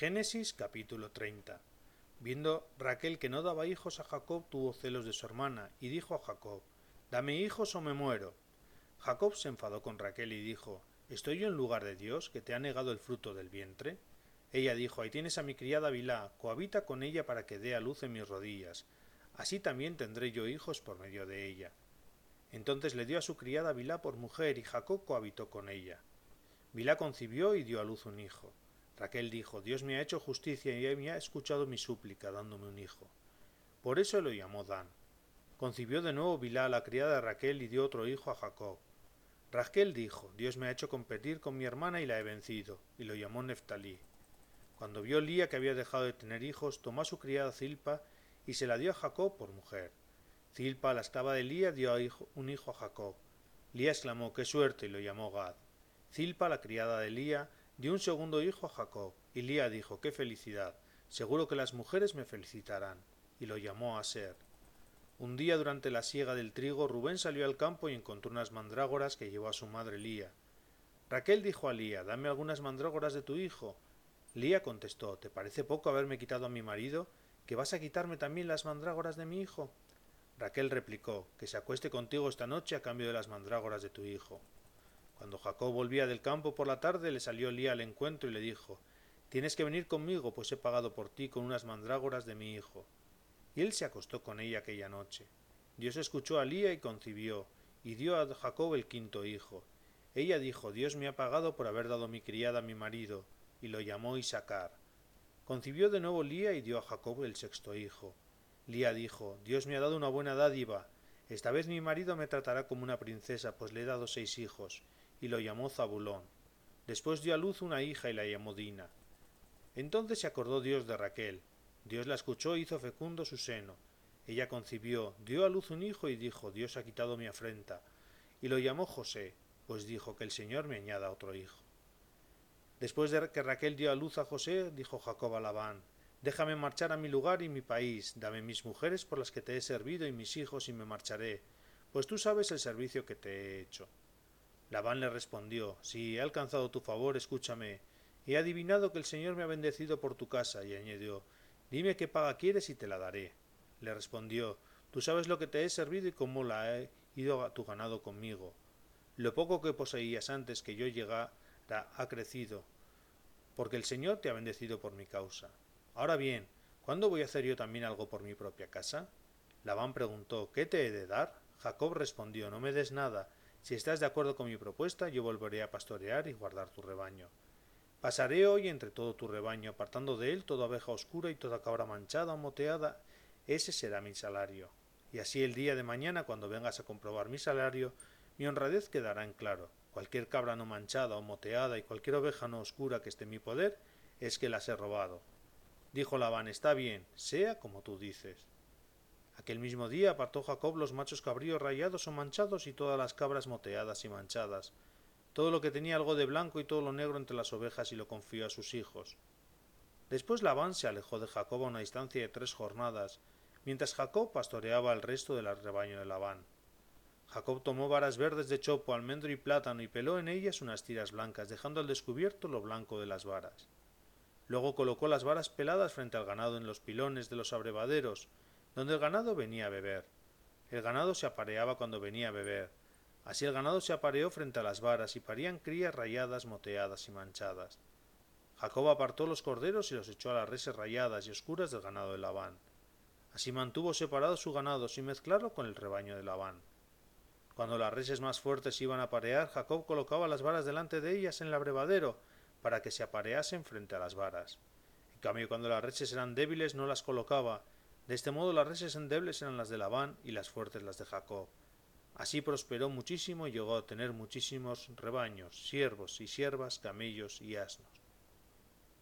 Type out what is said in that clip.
Génesis capítulo 30 Viendo Raquel que no daba hijos a Jacob, tuvo celos de su hermana, y dijo a Jacob, Dame hijos o me muero. Jacob se enfadó con Raquel y dijo, ¿Estoy yo en lugar de Dios, que te ha negado el fruto del vientre? Ella dijo, Ahí tienes a mi criada Bilá, cohabita con ella para que dé a luz en mis rodillas. Así también tendré yo hijos por medio de ella. Entonces le dio a su criada Bilá por mujer, y Jacob cohabitó con ella. Bilá concibió y dio a luz un hijo. Raquel dijo, Dios me ha hecho justicia y me ha escuchado mi súplica, dándome un hijo. Por eso lo llamó Dan. Concibió de nuevo Bilá la criada de Raquel y dio otro hijo a Jacob. Raquel dijo, Dios me ha hecho competir con mi hermana y la he vencido, y lo llamó Neftalí. Cuando vio Lía que había dejado de tener hijos, tomó a su criada Zilpa y se la dio a Jacob por mujer. Zilpa, la esclava de Lía, dio un hijo a Jacob. Lía exclamó, qué suerte, y lo llamó Gad. Zilpa, la criada de Lía, dio un segundo hijo a Jacob, y Lía dijo, qué felicidad, seguro que las mujeres me felicitarán, y lo llamó a ser. Un día durante la siega del trigo, Rubén salió al campo y encontró unas mandrágoras que llevó a su madre Lía. Raquel dijo a Lía, dame algunas mandrágoras de tu hijo. Lía contestó, ¿te parece poco haberme quitado a mi marido? ¿Que vas a quitarme también las mandrágoras de mi hijo? Raquel replicó, que se acueste contigo esta noche a cambio de las mandrágoras de tu hijo. Cuando Jacob volvía del campo por la tarde, le salió Lía al encuentro y le dijo Tienes que venir conmigo, pues he pagado por ti con unas mandrágoras de mi hijo. Y él se acostó con ella aquella noche. Dios escuchó a Lía y concibió, y dio a Jacob el quinto hijo. Ella dijo Dios me ha pagado por haber dado mi criada a mi marido, y lo llamó Isaacar. Concibió de nuevo Lía y dio a Jacob el sexto hijo. Lía dijo Dios me ha dado una buena dádiva. Esta vez mi marido me tratará como una princesa, pues le he dado seis hijos, y lo llamó Zabulón. Después dio a luz una hija y la llamó Dina. Entonces se acordó Dios de Raquel. Dios la escuchó e hizo fecundo su seno. Ella concibió, dio a luz un hijo y dijo, Dios ha quitado mi afrenta. Y lo llamó José, pues dijo que el Señor me añada otro hijo. Después de que Raquel dio a luz a José, dijo Jacob a Labán, Déjame marchar a mi lugar y mi país, dame mis mujeres por las que te he servido y mis hijos y me marcharé, pues tú sabes el servicio que te he hecho. Labán le respondió Si he alcanzado tu favor, escúchame. He adivinado que el Señor me ha bendecido por tu casa, y añadió Dime qué paga quieres y te la daré. Le respondió Tú sabes lo que te he servido y cómo la he ido a tu ganado conmigo. Lo poco que poseías antes que yo llegara ha crecido, porque el Señor te ha bendecido por mi causa. Ahora bien, ¿cuándo voy a hacer yo también algo por mi propia casa? Labán preguntó ¿Qué te he de dar? Jacob respondió No me des nada, si estás de acuerdo con mi propuesta, yo volveré a pastorear y guardar tu rebaño. Pasaré hoy entre todo tu rebaño, apartando de él toda abeja oscura y toda cabra manchada o moteada. Ese será mi salario. Y así el día de mañana, cuando vengas a comprobar mi salario, mi honradez quedará en claro. Cualquier cabra no manchada o moteada y cualquier oveja no oscura que esté en mi poder, es que las he robado. Dijo Labán, está bien, sea como tú dices. Aquel mismo día apartó Jacob los machos cabríos rayados o manchados y todas las cabras moteadas y manchadas, todo lo que tenía algo de blanco y todo lo negro entre las ovejas y lo confió a sus hijos. Después Labán se alejó de Jacob a una distancia de tres jornadas, mientras Jacob pastoreaba el resto del rebaño de Labán. Jacob tomó varas verdes de chopo, almendro y plátano y peló en ellas unas tiras blancas, dejando al descubierto lo blanco de las varas. Luego colocó las varas peladas frente al ganado en los pilones de los abrevaderos, donde el ganado venía a beber. El ganado se apareaba cuando venía a beber. Así el ganado se apareó frente a las varas y parían crías rayadas, moteadas y manchadas. Jacob apartó los corderos y los echó a las reses rayadas y oscuras del ganado de Labán. Así mantuvo separado su ganado sin mezclarlo con el rebaño de Labán. Cuando las reses más fuertes iban a aparear, Jacob colocaba las varas delante de ellas en el abrevadero para que se apareasen frente a las varas. En cambio, cuando las reses eran débiles, no las colocaba, de este modo las reses endebles eran las de Labán y las fuertes las de Jacob. Así prosperó muchísimo y llegó a tener muchísimos rebaños, siervos y siervas, camellos y asnos.